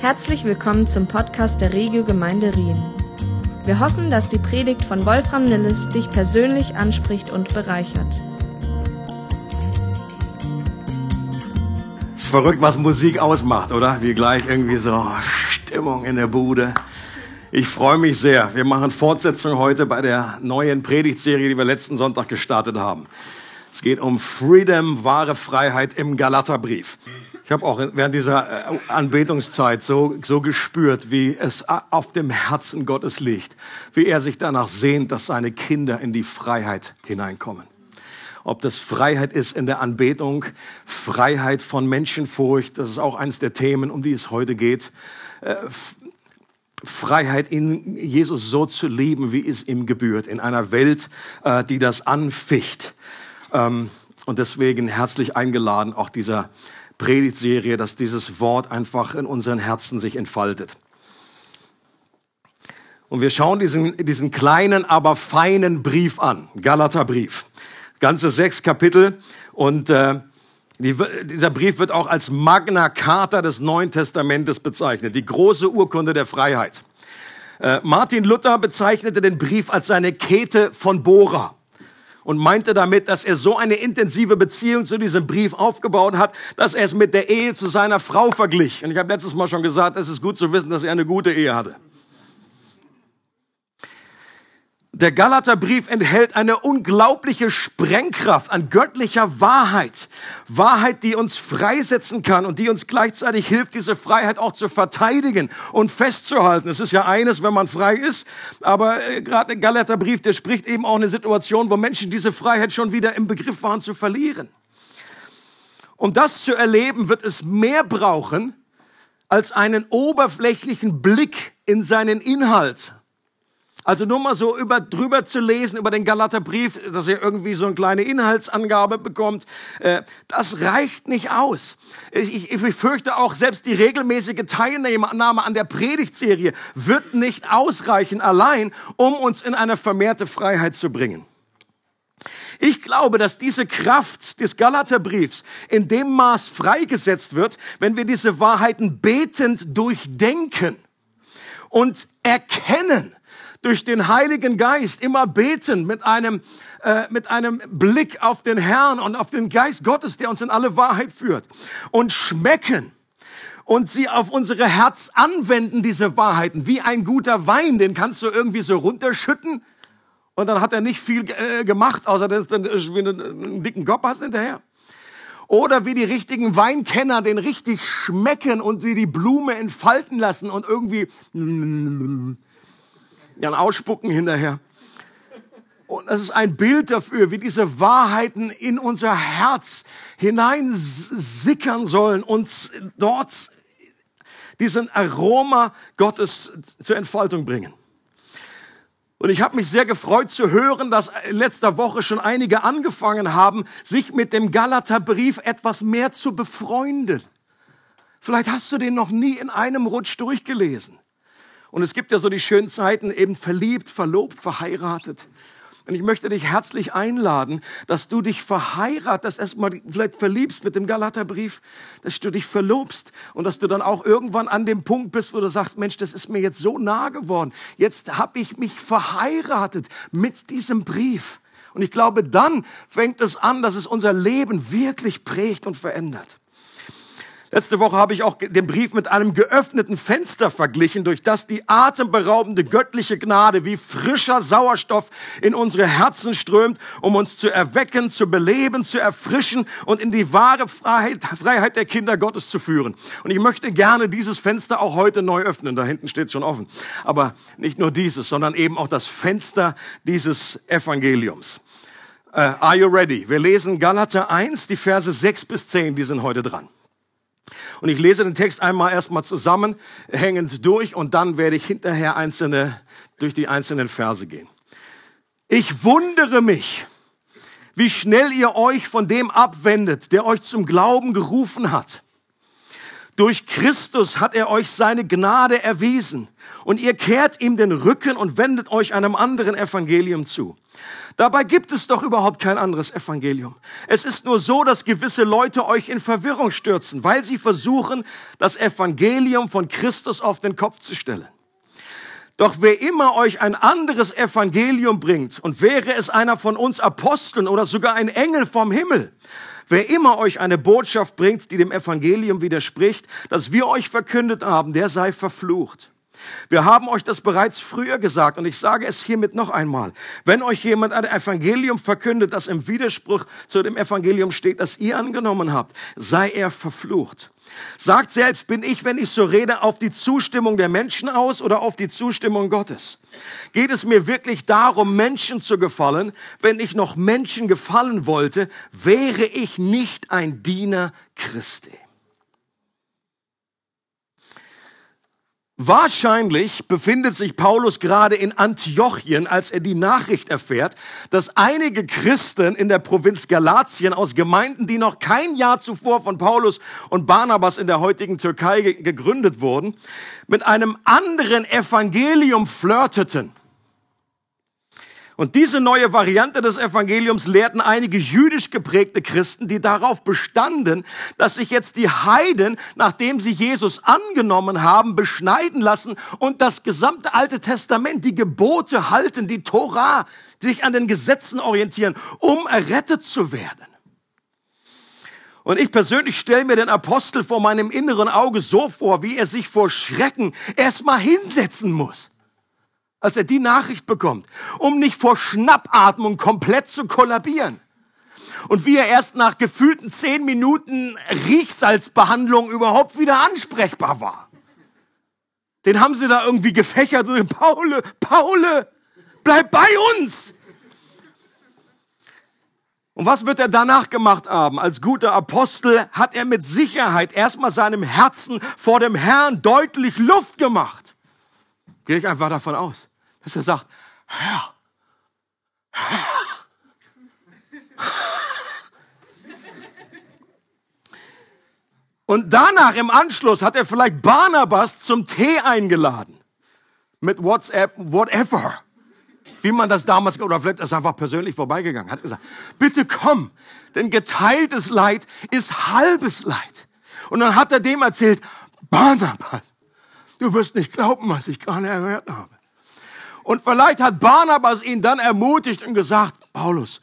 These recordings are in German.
Herzlich willkommen zum Podcast der Regio Gemeinde Rien. Wir hoffen, dass die Predigt von Wolfram Nilles dich persönlich anspricht und bereichert. Es ist verrückt, was Musik ausmacht, oder? Wie gleich irgendwie so Stimmung in der Bude. Ich freue mich sehr. Wir machen Fortsetzung heute bei der neuen Predigtserie, die wir letzten Sonntag gestartet haben. Es geht um Freedom, wahre Freiheit im Galaterbrief. Ich habe auch während dieser äh, Anbetungszeit so, so gespürt, wie es auf dem Herzen Gottes liegt, wie er sich danach sehnt, dass seine Kinder in die Freiheit hineinkommen. Ob das Freiheit ist in der Anbetung, Freiheit von Menschenfurcht, das ist auch eines der Themen, um die es heute geht. Äh, Freiheit in Jesus so zu lieben, wie es ihm gebührt, in einer Welt, äh, die das anficht. Ähm, und deswegen herzlich eingeladen, auch dieser Predigtserie, dass dieses Wort einfach in unseren Herzen sich entfaltet. Und wir schauen diesen, diesen kleinen, aber feinen Brief an, Galaterbrief. Ganze sechs Kapitel und äh, die, dieser Brief wird auch als Magna Carta des Neuen Testamentes bezeichnet, die große Urkunde der Freiheit. Äh, Martin Luther bezeichnete den Brief als seine Kete von Bora und meinte damit, dass er so eine intensive Beziehung zu diesem Brief aufgebaut hat, dass er es mit der Ehe zu seiner Frau verglich. Und ich habe letztes Mal schon gesagt, es ist gut zu wissen, dass er eine gute Ehe hatte. Der Galaterbrief enthält eine unglaubliche Sprengkraft an göttlicher Wahrheit. Wahrheit, die uns freisetzen kann und die uns gleichzeitig hilft, diese Freiheit auch zu verteidigen und festzuhalten. Es ist ja eines, wenn man frei ist, aber äh, gerade der Galaterbrief, der spricht eben auch eine Situation, wo Menschen diese Freiheit schon wieder im Begriff waren zu verlieren. Um das zu erleben, wird es mehr brauchen als einen oberflächlichen Blick in seinen Inhalt also nur mal so über, drüber zu lesen über den Galaterbrief, dass ihr irgendwie so eine kleine Inhaltsangabe bekommt, äh, das reicht nicht aus. Ich, ich, ich fürchte auch, selbst die regelmäßige Teilnahme an der Predigtserie wird nicht ausreichen allein, um uns in eine vermehrte Freiheit zu bringen. Ich glaube, dass diese Kraft des Galaterbriefs in dem Maß freigesetzt wird, wenn wir diese Wahrheiten betend durchdenken und erkennen, durch den Heiligen Geist immer beten mit einem, äh, mit einem Blick auf den Herrn und auf den Geist Gottes, der uns in alle Wahrheit führt und schmecken und sie auf unsere Herz anwenden, diese Wahrheiten, wie ein guter Wein, den kannst du irgendwie so runterschütten und dann hat er nicht viel äh, gemacht, außer dass du einen, dicken Kopf hast hinterher. Oder wie die richtigen Weinkenner den richtig schmecken und sie die Blume entfalten lassen und irgendwie ein Ausspucken hinterher. Und das ist ein Bild dafür, wie diese Wahrheiten in unser Herz hineinsickern sollen und dort diesen Aroma Gottes zur Entfaltung bringen. Und ich habe mich sehr gefreut zu hören, dass letzter Woche schon einige angefangen haben, sich mit dem Galaterbrief etwas mehr zu befreunden. Vielleicht hast du den noch nie in einem Rutsch durchgelesen. Und es gibt ja so die schönen Zeiten, eben verliebt, verlobt, verheiratet. Und ich möchte dich herzlich einladen, dass du dich verheiratest, erstmal vielleicht verliebst mit dem Galaterbrief, dass du dich verlobst und dass du dann auch irgendwann an dem Punkt bist, wo du sagst, Mensch, das ist mir jetzt so nah geworden. Jetzt habe ich mich verheiratet mit diesem Brief. Und ich glaube, dann fängt es an, dass es unser Leben wirklich prägt und verändert. Letzte Woche habe ich auch den Brief mit einem geöffneten Fenster verglichen, durch das die atemberaubende göttliche Gnade wie frischer Sauerstoff in unsere Herzen strömt, um uns zu erwecken, zu beleben, zu erfrischen und in die wahre Freiheit, Freiheit der Kinder Gottes zu führen. Und ich möchte gerne dieses Fenster auch heute neu öffnen. Da hinten steht es schon offen. Aber nicht nur dieses, sondern eben auch das Fenster dieses Evangeliums. Uh, are you ready? Wir lesen Galater 1, die Verse 6 bis 10, die sind heute dran. Und ich lese den Text einmal erstmal zusammenhängend durch und dann werde ich hinterher einzelne, durch die einzelnen Verse gehen. Ich wundere mich, wie schnell ihr euch von dem abwendet, der euch zum Glauben gerufen hat. Durch Christus hat er euch seine Gnade erwiesen und ihr kehrt ihm den Rücken und wendet euch einem anderen Evangelium zu Dabei gibt es doch überhaupt kein anderes Evangelium. Es ist nur so, dass gewisse Leute euch in Verwirrung stürzen, weil sie versuchen, das Evangelium von Christus auf den Kopf zu stellen. Doch wer immer euch ein anderes Evangelium bringt, und wäre es einer von uns Aposteln oder sogar ein Engel vom Himmel, wer immer euch eine Botschaft bringt, die dem Evangelium widerspricht, das wir euch verkündet haben, der sei verflucht. Wir haben euch das bereits früher gesagt und ich sage es hiermit noch einmal. Wenn euch jemand ein Evangelium verkündet, das im Widerspruch zu dem Evangelium steht, das ihr angenommen habt, sei er verflucht. Sagt selbst, bin ich, wenn ich so rede, auf die Zustimmung der Menschen aus oder auf die Zustimmung Gottes? Geht es mir wirklich darum, Menschen zu gefallen? Wenn ich noch Menschen gefallen wollte, wäre ich nicht ein Diener Christi. Wahrscheinlich befindet sich Paulus gerade in Antiochien, als er die Nachricht erfährt, dass einige Christen in der Provinz Galatien aus Gemeinden, die noch kein Jahr zuvor von Paulus und Barnabas in der heutigen Türkei gegründet wurden, mit einem anderen Evangelium flirteten. Und diese neue Variante des Evangeliums lehrten einige jüdisch geprägte Christen, die darauf bestanden, dass sich jetzt die Heiden, nachdem sie Jesus angenommen haben, beschneiden lassen und das gesamte Alte Testament, die Gebote halten, die Tora, sich an den Gesetzen orientieren, um errettet zu werden. Und ich persönlich stelle mir den Apostel vor meinem inneren Auge so vor, wie er sich vor Schrecken erstmal hinsetzen muss als er die Nachricht bekommt, um nicht vor Schnappatmung komplett zu kollabieren. Und wie er erst nach gefühlten zehn Minuten Riechsalzbehandlung überhaupt wieder ansprechbar war. Den haben sie da irgendwie gefächert. Paule, Paule, bleib bei uns! Und was wird er danach gemacht haben? Als guter Apostel hat er mit Sicherheit erstmal seinem Herzen vor dem Herrn deutlich Luft gemacht. Gehe ich einfach davon aus dass er sagt, Herr, Herr. Und danach im Anschluss hat er vielleicht Barnabas zum Tee eingeladen. Mit WhatsApp, whatever. Wie man das damals, oder vielleicht ist er einfach persönlich vorbeigegangen, hat gesagt, bitte komm, denn geteiltes Leid ist halbes Leid. Und dann hat er dem erzählt, Barnabas, du wirst nicht glauben, was ich gerade gehört habe. Und vielleicht hat Barnabas ihn dann ermutigt und gesagt, Paulus,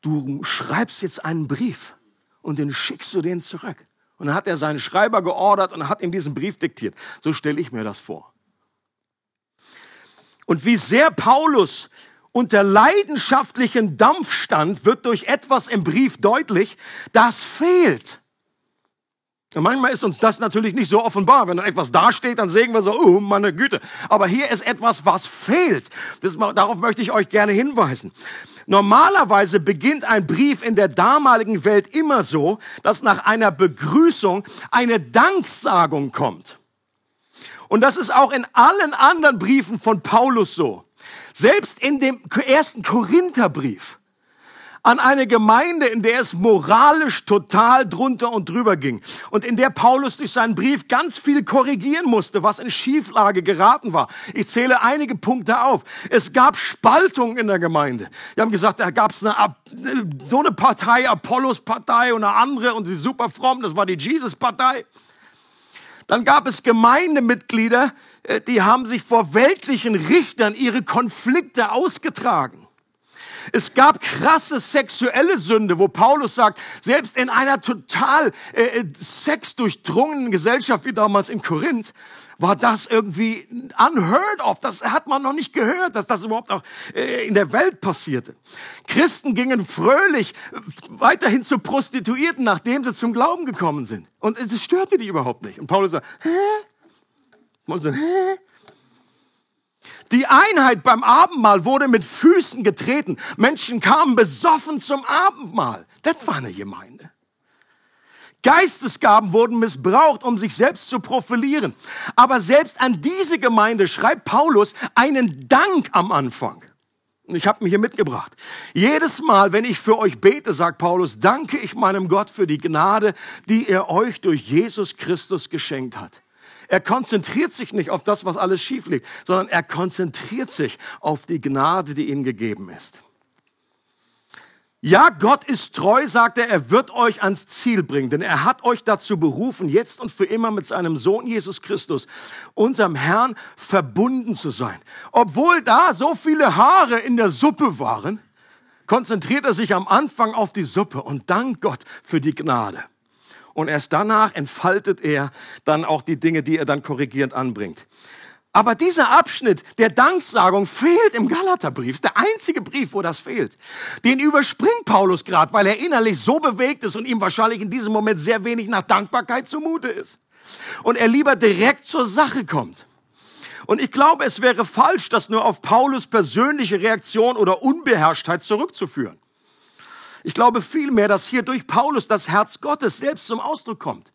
du schreibst jetzt einen Brief und den schickst du den zurück. Und dann hat er seinen Schreiber geordert und hat ihm diesen Brief diktiert. So stelle ich mir das vor. Und wie sehr Paulus unter leidenschaftlichen Dampf stand, wird durch etwas im Brief deutlich, das fehlt. Und manchmal ist uns das natürlich nicht so offenbar. Wenn etwas dasteht, dann sehen wir so, oh meine Güte. Aber hier ist etwas, was fehlt. Das, darauf möchte ich euch gerne hinweisen. Normalerweise beginnt ein Brief in der damaligen Welt immer so, dass nach einer Begrüßung eine Danksagung kommt. Und das ist auch in allen anderen Briefen von Paulus so. Selbst in dem ersten Korintherbrief an eine Gemeinde, in der es moralisch total drunter und drüber ging und in der Paulus durch seinen Brief ganz viel korrigieren musste, was in Schieflage geraten war. Ich zähle einige Punkte auf. Es gab Spaltung in der Gemeinde. Wir haben gesagt, da gab es eine, so eine Partei, Apollos-Partei und eine andere und die super fromm, das war die Jesus-Partei. Dann gab es Gemeindemitglieder, äh, die haben sich vor weltlichen Richtern ihre Konflikte ausgetragen. Es gab krasse sexuelle Sünde, wo Paulus sagt, selbst in einer total äh, äh, sexdurchdrungenen Gesellschaft wie damals in Korinth, war das irgendwie unheard of. Das hat man noch nicht gehört, dass das überhaupt auch äh, in der Welt passierte. Christen gingen fröhlich weiterhin zu Prostituierten, nachdem sie zum Glauben gekommen sind. Und es störte die überhaupt nicht. Und Paulus sagt, hä? Paulus sagt, hä? Die Einheit beim Abendmahl wurde mit Füßen getreten. Menschen kamen besoffen zum Abendmahl. Das war eine Gemeinde. Geistesgaben wurden missbraucht, um sich selbst zu profilieren. Aber selbst an diese Gemeinde schreibt Paulus einen Dank am Anfang. Ich habe mir hier mitgebracht. Jedes Mal, wenn ich für euch bete, sagt Paulus, danke ich meinem Gott für die Gnade, die er euch durch Jesus Christus geschenkt hat. Er konzentriert sich nicht auf das, was alles schief liegt, sondern er konzentriert sich auf die Gnade, die ihm gegeben ist. Ja, Gott ist treu, sagt er, er wird euch ans Ziel bringen, denn er hat euch dazu berufen, jetzt und für immer mit seinem Sohn Jesus Christus, unserem Herrn, verbunden zu sein. Obwohl da so viele Haare in der Suppe waren, konzentriert er sich am Anfang auf die Suppe und dankt Gott für die Gnade. Und erst danach entfaltet er dann auch die Dinge, die er dann korrigierend anbringt. Aber dieser Abschnitt der Danksagung fehlt im Galaterbrief. Der einzige Brief, wo das fehlt. Den überspringt Paulus gerade, weil er innerlich so bewegt ist und ihm wahrscheinlich in diesem Moment sehr wenig nach Dankbarkeit zumute ist. Und er lieber direkt zur Sache kommt. Und ich glaube, es wäre falsch, das nur auf Paulus persönliche Reaktion oder Unbeherrschtheit zurückzuführen. Ich glaube vielmehr, dass hier durch Paulus das Herz Gottes selbst zum Ausdruck kommt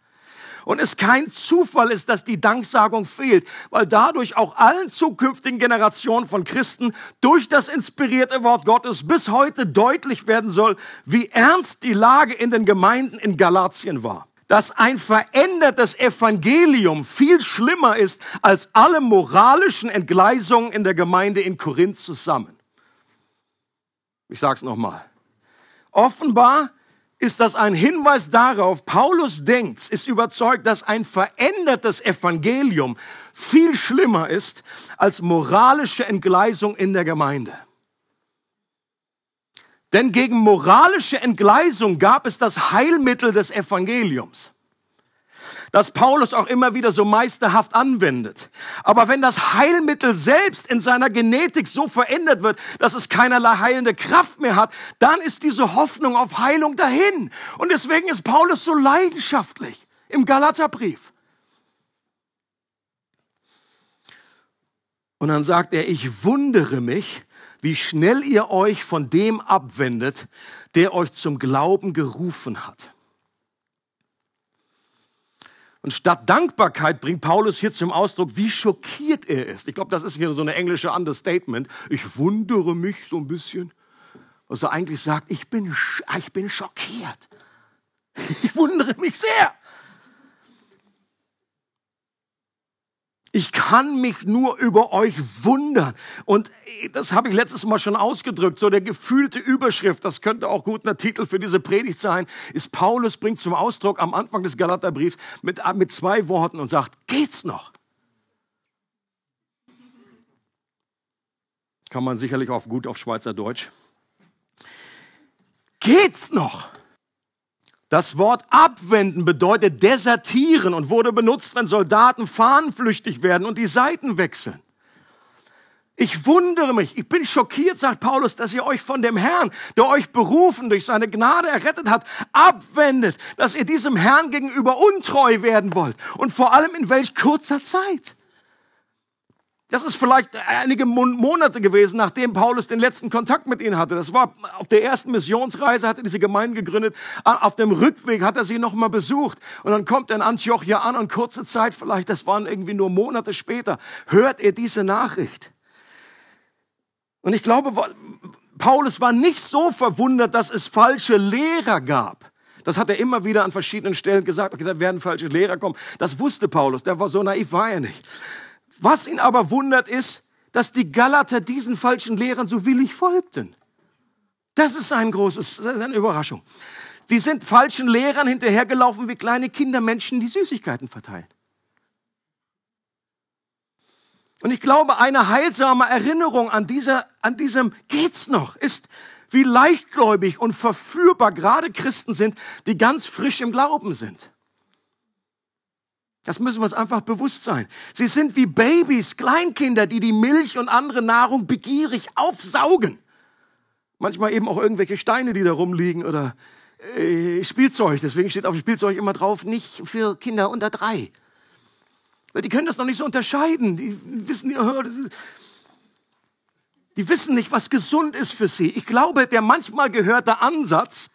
und es kein Zufall ist, dass die Danksagung fehlt, weil dadurch auch allen zukünftigen Generationen von Christen durch das inspirierte Wort Gottes bis heute deutlich werden soll, wie ernst die Lage in den Gemeinden in Galatien war dass ein verändertes Evangelium viel schlimmer ist als alle moralischen Entgleisungen in der Gemeinde in Korinth zusammen. Ich sage es nochmal. Offenbar ist das ein Hinweis darauf, Paulus denkt, ist überzeugt, dass ein verändertes Evangelium viel schlimmer ist als moralische Entgleisung in der Gemeinde. Denn gegen moralische Entgleisung gab es das Heilmittel des Evangeliums das Paulus auch immer wieder so meisterhaft anwendet. Aber wenn das Heilmittel selbst in seiner Genetik so verändert wird, dass es keinerlei heilende Kraft mehr hat, dann ist diese Hoffnung auf Heilung dahin. Und deswegen ist Paulus so leidenschaftlich im Galaterbrief. Und dann sagt er, ich wundere mich, wie schnell ihr euch von dem abwendet, der euch zum Glauben gerufen hat. Und statt Dankbarkeit bringt Paulus hier zum Ausdruck, wie schockiert er ist. Ich glaube, das ist hier so eine englische Understatement. Ich wundere mich so ein bisschen. Was er eigentlich sagt, ich bin, ich bin schockiert. Ich wundere mich sehr. Ich kann mich nur über euch wundern. Und das habe ich letztes Mal schon ausgedrückt. So der gefühlte Überschrift, das könnte auch gut ein Titel für diese Predigt sein, ist Paulus bringt zum Ausdruck am Anfang des Galaterbriefs mit, mit zwei Worten und sagt, geht's noch? Kann man sicherlich auch gut auf Schweizerdeutsch. Geht's noch? Das Wort abwenden bedeutet desertieren und wurde benutzt, wenn Soldaten fahnenflüchtig werden und die Seiten wechseln. Ich wundere mich, ich bin schockiert, sagt Paulus, dass ihr euch von dem Herrn, der euch berufen, durch seine Gnade errettet hat, abwendet, dass ihr diesem Herrn gegenüber untreu werden wollt und vor allem in welch kurzer Zeit. Das ist vielleicht einige Monate gewesen, nachdem Paulus den letzten Kontakt mit ihnen hatte. Das war auf der ersten Missionsreise, hat er diese Gemeinde gegründet. Auf dem Rückweg hat er sie nochmal besucht. Und dann kommt er in Antiochia an und kurze Zeit, vielleicht, das waren irgendwie nur Monate später, hört er diese Nachricht. Und ich glaube, Paulus war nicht so verwundert, dass es falsche Lehrer gab. Das hat er immer wieder an verschiedenen Stellen gesagt. Okay, da werden falsche Lehrer kommen. Das wusste Paulus. Der war so naiv, war er nicht. Was ihn aber wundert ist, dass die Galater diesen falschen Lehrern so willig folgten. Das ist ein großes, das ist eine Überraschung. Sie sind falschen Lehrern hinterhergelaufen wie kleine Kindermenschen, die Süßigkeiten verteilen. Und ich glaube, eine heilsame Erinnerung an, dieser, an diesem geht's noch ist, wie leichtgläubig und verführbar gerade Christen sind, die ganz frisch im Glauben sind. Das müssen wir uns einfach bewusst sein. Sie sind wie Babys, Kleinkinder, die die Milch und andere Nahrung begierig aufsaugen. Manchmal eben auch irgendwelche Steine, die da rumliegen oder äh, Spielzeug. Deswegen steht auf dem Spielzeug immer drauf, nicht für Kinder unter drei. Weil die können das noch nicht so unterscheiden. Die wissen, die wissen nicht, was gesund ist für sie. Ich glaube, der manchmal gehörte Ansatz,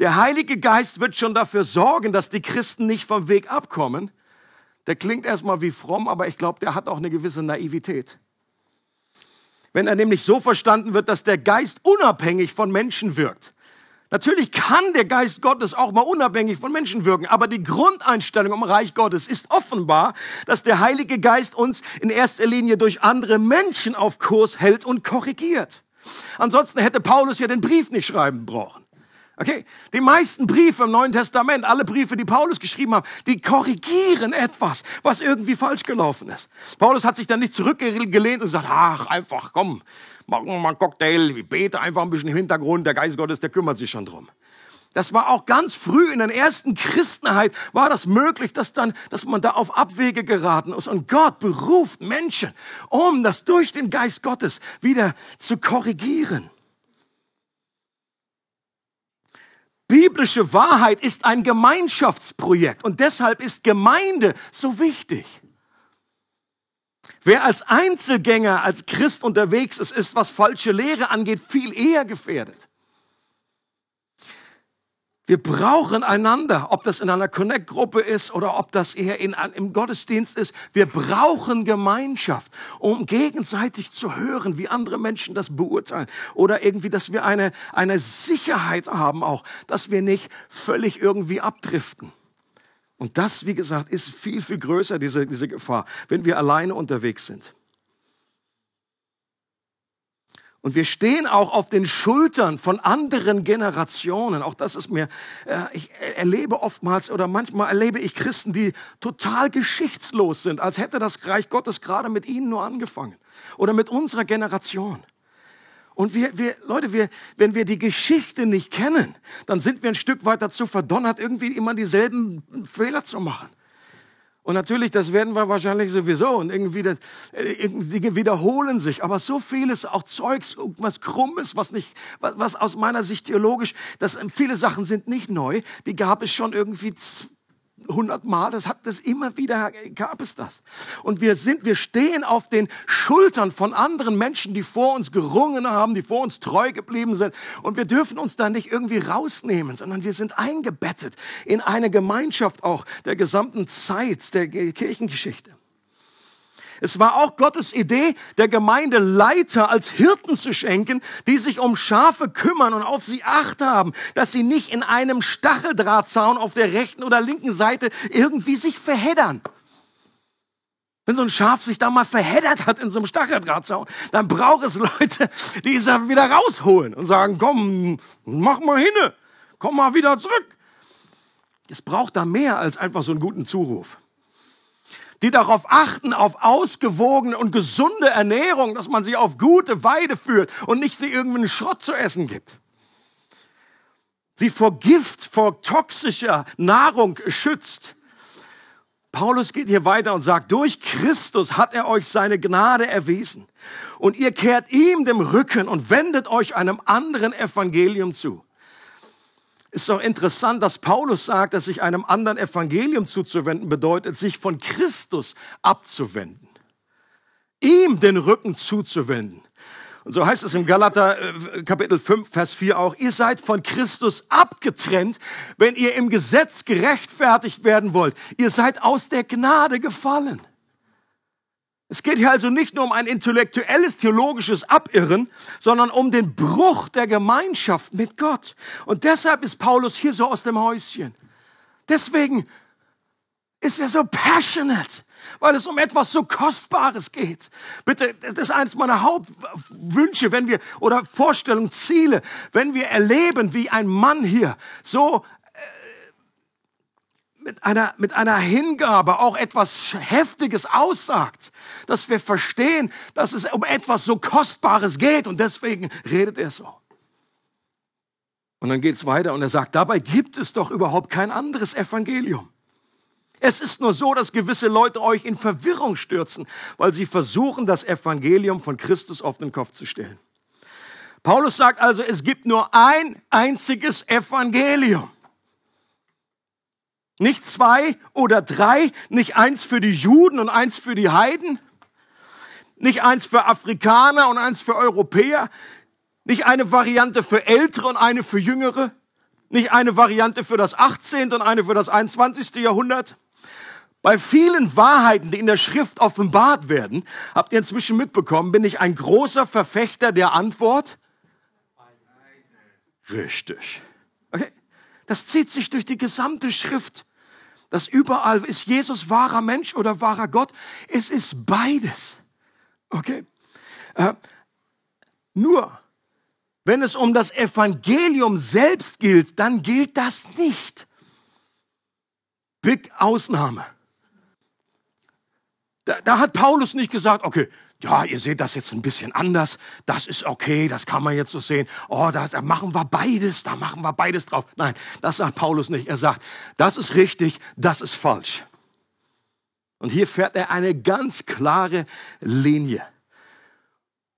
der Heilige Geist wird schon dafür sorgen, dass die Christen nicht vom Weg abkommen. Der klingt erstmal wie fromm, aber ich glaube, der hat auch eine gewisse Naivität. Wenn er nämlich so verstanden wird, dass der Geist unabhängig von Menschen wirkt. Natürlich kann der Geist Gottes auch mal unabhängig von Menschen wirken, aber die Grundeinstellung im Reich Gottes ist offenbar, dass der Heilige Geist uns in erster Linie durch andere Menschen auf Kurs hält und korrigiert. Ansonsten hätte Paulus ja den Brief nicht schreiben brauchen. Okay? Die meisten Briefe im Neuen Testament, alle Briefe, die Paulus geschrieben hat, die korrigieren etwas, was irgendwie falsch gelaufen ist. Paulus hat sich dann nicht zurückgelehnt und gesagt, ach, einfach, komm, machen wir mal einen Cocktail, bete einfach ein bisschen im Hintergrund, der Geist Gottes, der kümmert sich schon drum. Das war auch ganz früh in der ersten Christenheit war das möglich, dass dann, dass man da auf Abwege geraten ist. Und Gott beruft Menschen, um das durch den Geist Gottes wieder zu korrigieren. Biblische Wahrheit ist ein Gemeinschaftsprojekt und deshalb ist Gemeinde so wichtig. Wer als Einzelgänger, als Christ unterwegs ist, ist, was falsche Lehre angeht, viel eher gefährdet. Wir brauchen einander, ob das in einer Connect-Gruppe ist oder ob das eher in, im Gottesdienst ist. Wir brauchen Gemeinschaft, um gegenseitig zu hören, wie andere Menschen das beurteilen. Oder irgendwie, dass wir eine, eine Sicherheit haben auch, dass wir nicht völlig irgendwie abdriften. Und das, wie gesagt, ist viel, viel größer, diese, diese Gefahr, wenn wir alleine unterwegs sind. Und wir stehen auch auf den Schultern von anderen Generationen. Auch das ist mir, äh, ich erlebe oftmals oder manchmal erlebe ich Christen, die total geschichtslos sind, als hätte das Reich Gottes gerade mit ihnen nur angefangen oder mit unserer Generation. Und wir, wir, Leute, wir, wenn wir die Geschichte nicht kennen, dann sind wir ein Stück weit dazu verdonnert, irgendwie immer dieselben Fehler zu machen. Und natürlich, das werden wir wahrscheinlich sowieso und irgendwie, das, äh, Dinge wiederholen sich. Aber so vieles, auch Zeugs, was Krummes, was nicht, was, was aus meiner Sicht theologisch, das, viele Sachen sind nicht neu. Die gab es schon irgendwie hundertmal, das hat das immer wieder, gab es das. Und wir sind, wir stehen auf den Schultern von anderen Menschen, die vor uns gerungen haben, die vor uns treu geblieben sind. Und wir dürfen uns da nicht irgendwie rausnehmen, sondern wir sind eingebettet in eine Gemeinschaft auch der gesamten Zeit der Kirchengeschichte. Es war auch Gottes Idee, der Gemeinde Leiter als Hirten zu schenken, die sich um Schafe kümmern und auf sie Acht haben, dass sie nicht in einem Stacheldrahtzaun auf der rechten oder linken Seite irgendwie sich verheddern. Wenn so ein Schaf sich da mal verheddert hat in so einem Stacheldrahtzaun, dann braucht es Leute, die es dann wieder rausholen und sagen, komm, mach mal hinne, komm mal wieder zurück. Es braucht da mehr als einfach so einen guten Zuruf die darauf achten, auf ausgewogene und gesunde Ernährung, dass man sie auf gute Weide führt und nicht sie irgendeinen Schrott zu essen gibt. Sie vor Gift, vor toxischer Nahrung schützt. Paulus geht hier weiter und sagt, durch Christus hat er euch seine Gnade erwiesen. Und ihr kehrt ihm dem Rücken und wendet euch einem anderen Evangelium zu. Ist doch interessant, dass Paulus sagt, dass sich einem anderen Evangelium zuzuwenden bedeutet, sich von Christus abzuwenden. Ihm den Rücken zuzuwenden. Und so heißt es im Galater äh, Kapitel 5, Vers 4 auch, ihr seid von Christus abgetrennt, wenn ihr im Gesetz gerechtfertigt werden wollt. Ihr seid aus der Gnade gefallen. Es geht hier also nicht nur um ein intellektuelles, theologisches Abirren, sondern um den Bruch der Gemeinschaft mit Gott. Und deshalb ist Paulus hier so aus dem Häuschen. Deswegen ist er so passionate, weil es um etwas so Kostbares geht. Bitte, das ist eines meiner Hauptwünsche, wenn wir, oder Vorstellungen, Ziele, wenn wir erleben, wie ein Mann hier so mit einer, mit einer Hingabe auch etwas Heftiges aussagt, dass wir verstehen, dass es um etwas so Kostbares geht und deswegen redet er so. Und dann geht es weiter und er sagt, dabei gibt es doch überhaupt kein anderes Evangelium. Es ist nur so, dass gewisse Leute euch in Verwirrung stürzen, weil sie versuchen, das Evangelium von Christus auf den Kopf zu stellen. Paulus sagt also, es gibt nur ein einziges Evangelium. Nicht zwei oder drei, nicht eins für die Juden und eins für die Heiden, nicht eins für Afrikaner und eins für Europäer, nicht eine Variante für Ältere und eine für Jüngere, nicht eine Variante für das 18. und eine für das 21. Jahrhundert. Bei vielen Wahrheiten, die in der Schrift offenbart werden, habt ihr inzwischen mitbekommen, bin ich ein großer Verfechter der Antwort. Richtig. Okay. Das zieht sich durch die gesamte Schrift dass überall ist Jesus wahrer Mensch oder wahrer Gott. Es ist beides. Okay? Äh, nur Wenn es um das Evangelium selbst gilt, dann gilt das nicht. Big Ausnahme. Da, da, hat Paulus nicht gesagt, okay, ja, ihr seht das jetzt ein bisschen anders, das ist okay, das kann man jetzt so sehen. Oh, da, da machen wir beides, da machen wir beides drauf. Nein, das sagt Paulus nicht. Er sagt, das ist richtig, das ist falsch. Und hier fährt er eine ganz klare Linie.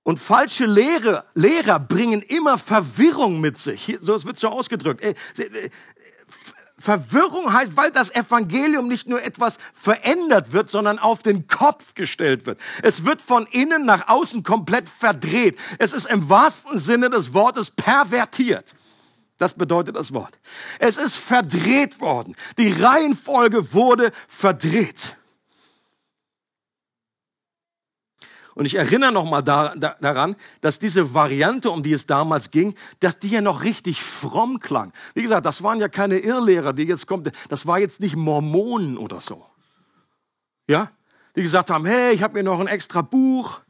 Und falsche Lehre, Lehrer bringen immer Verwirrung mit sich. so, es wird so ausgedrückt. Verwirrung heißt, weil das Evangelium nicht nur etwas verändert wird, sondern auf den Kopf gestellt wird. Es wird von innen nach außen komplett verdreht. Es ist im wahrsten Sinne des Wortes pervertiert. Das bedeutet das Wort. Es ist verdreht worden. Die Reihenfolge wurde verdreht. Und ich erinnere nochmal da, da, daran, dass diese Variante, um die es damals ging, dass die ja noch richtig fromm klang. Wie gesagt, das waren ja keine Irrlehrer, die jetzt kommt. Das war jetzt nicht Mormonen oder so. Ja? Die gesagt haben, hey, ich habe mir noch ein extra Buch,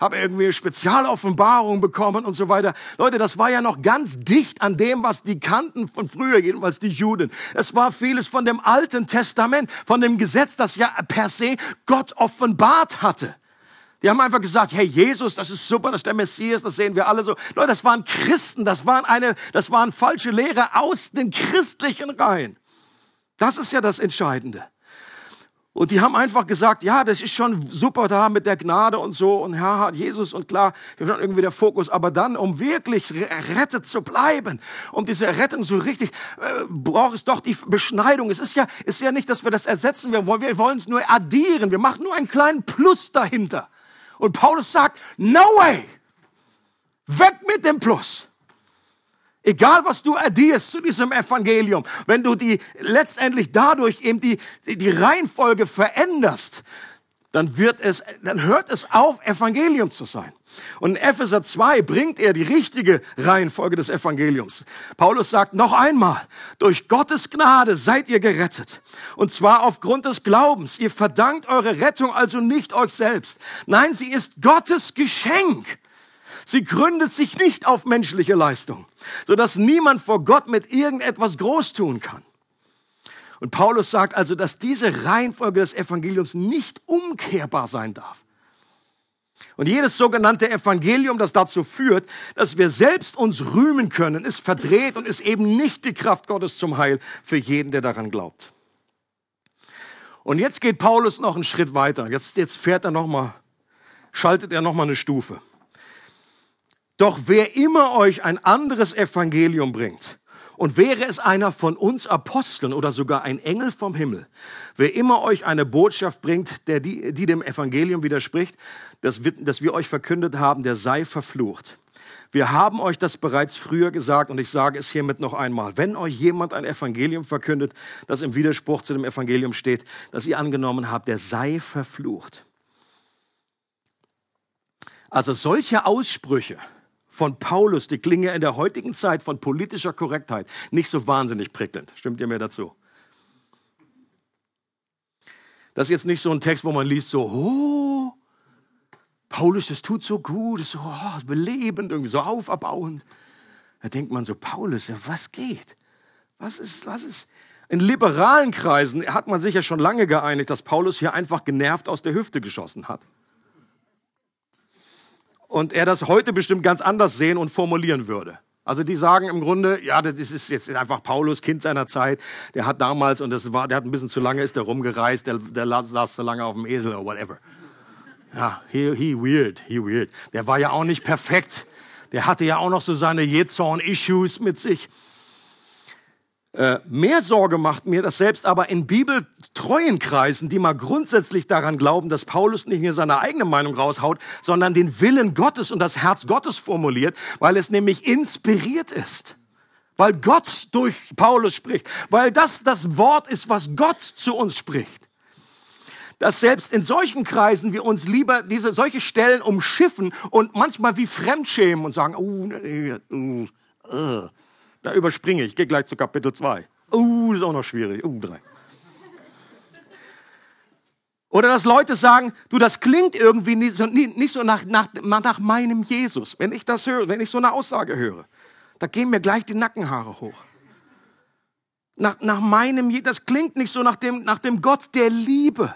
habe irgendwie eine Spezialoffenbarung bekommen und so weiter. Leute, das war ja noch ganz dicht an dem, was die kannten von früher, jedenfalls die Juden. Es war vieles von dem Alten Testament, von dem Gesetz, das ja per se Gott offenbart hatte. Die haben einfach gesagt, hey Jesus, das ist super, das ist der Messias, das sehen wir alle so. Leute, das waren Christen, das waren eine, das waren falsche Lehrer aus den christlichen Reihen. Das ist ja das Entscheidende. Und die haben einfach gesagt, ja, das ist schon super da mit der Gnade und so und Herr hat Jesus und klar, wir haben irgendwie der Fokus, aber dann, um wirklich errettet zu bleiben, um diese Rettung so richtig, äh, braucht es doch die Beschneidung. Es ist ja, ist ja nicht, dass wir das ersetzen, wir wollen, wir wollen es nur addieren, wir machen nur einen kleinen Plus dahinter. Und Paulus sagt, no way, weg mit dem Plus. Egal, was du addierst zu diesem Evangelium, wenn du die letztendlich dadurch eben die, die Reihenfolge veränderst, dann wird es, dann hört es auf, Evangelium zu sein. Und in Epheser 2 bringt er die richtige Reihenfolge des Evangeliums. Paulus sagt noch einmal, durch Gottes Gnade seid ihr gerettet. Und zwar aufgrund des Glaubens. Ihr verdankt eure Rettung also nicht euch selbst. Nein, sie ist Gottes Geschenk. Sie gründet sich nicht auf menschliche Leistung, sodass niemand vor Gott mit irgendetwas groß tun kann. Und Paulus sagt also, dass diese Reihenfolge des Evangeliums nicht umkehrbar sein darf. Und jedes sogenannte Evangelium, das dazu führt, dass wir selbst uns rühmen können, ist verdreht und ist eben nicht die Kraft Gottes zum Heil für jeden, der daran glaubt. Und jetzt geht Paulus noch einen Schritt weiter. Jetzt, jetzt fährt er noch mal, schaltet er noch mal eine Stufe. Doch wer immer euch ein anderes Evangelium bringt, und wäre es einer von uns Aposteln oder sogar ein Engel vom Himmel, wer immer euch eine Botschaft bringt, der die, die dem Evangelium widerspricht, das, wir, das wir euch verkündet haben, der sei verflucht. Wir haben euch das bereits früher gesagt und ich sage es hiermit noch einmal. Wenn euch jemand ein Evangelium verkündet, das im Widerspruch zu dem Evangelium steht, das ihr angenommen habt, der sei verflucht. Also solche Aussprüche, von Paulus, die klingen in der heutigen Zeit von politischer Korrektheit nicht so wahnsinnig prickelnd. Stimmt ihr mir dazu? Das ist jetzt nicht so ein Text, wo man liest so, oh, Paulus, das tut so gut, so oh, belebend, irgendwie so auferbauend. Da denkt man so, Paulus, was geht? Was ist, was ist? In liberalen Kreisen hat man sich ja schon lange geeinigt, dass Paulus hier einfach genervt aus der Hüfte geschossen hat und er das heute bestimmt ganz anders sehen und formulieren würde. Also die sagen im Grunde, ja, das ist jetzt einfach Paulus, Kind seiner Zeit. Der hat damals, und das war, der hat ein bisschen zu lange, ist der rumgereist, der, der saß zu lange auf dem Esel oder whatever. Ja, he, he weird, he weird. Der war ja auch nicht perfekt. Der hatte ja auch noch so seine Jezorn-Issues mit sich. Äh, mehr Sorge macht mir, dass selbst aber in bibeltreuen Kreisen, die mal grundsätzlich daran glauben, dass Paulus nicht nur seine eigene Meinung raushaut, sondern den Willen Gottes und das Herz Gottes formuliert, weil es nämlich inspiriert ist. Weil Gott durch Paulus spricht. Weil das das Wort ist, was Gott zu uns spricht. Dass selbst in solchen Kreisen wir uns lieber diese solche Stellen umschiffen und manchmal wie fremdschämen und sagen, oh, uh, uh, uh. Da überspringe ich, gehe gleich zu Kapitel 2. Uh, ist auch noch schwierig. Uh, 3. Oder dass Leute sagen, du, das klingt irgendwie nicht so, nicht so nach, nach, nach meinem Jesus. Wenn ich das höre, wenn ich so eine Aussage höre, da gehen mir gleich die Nackenhaare hoch. Nach, nach meinem, das klingt nicht so nach dem, nach dem Gott der Liebe.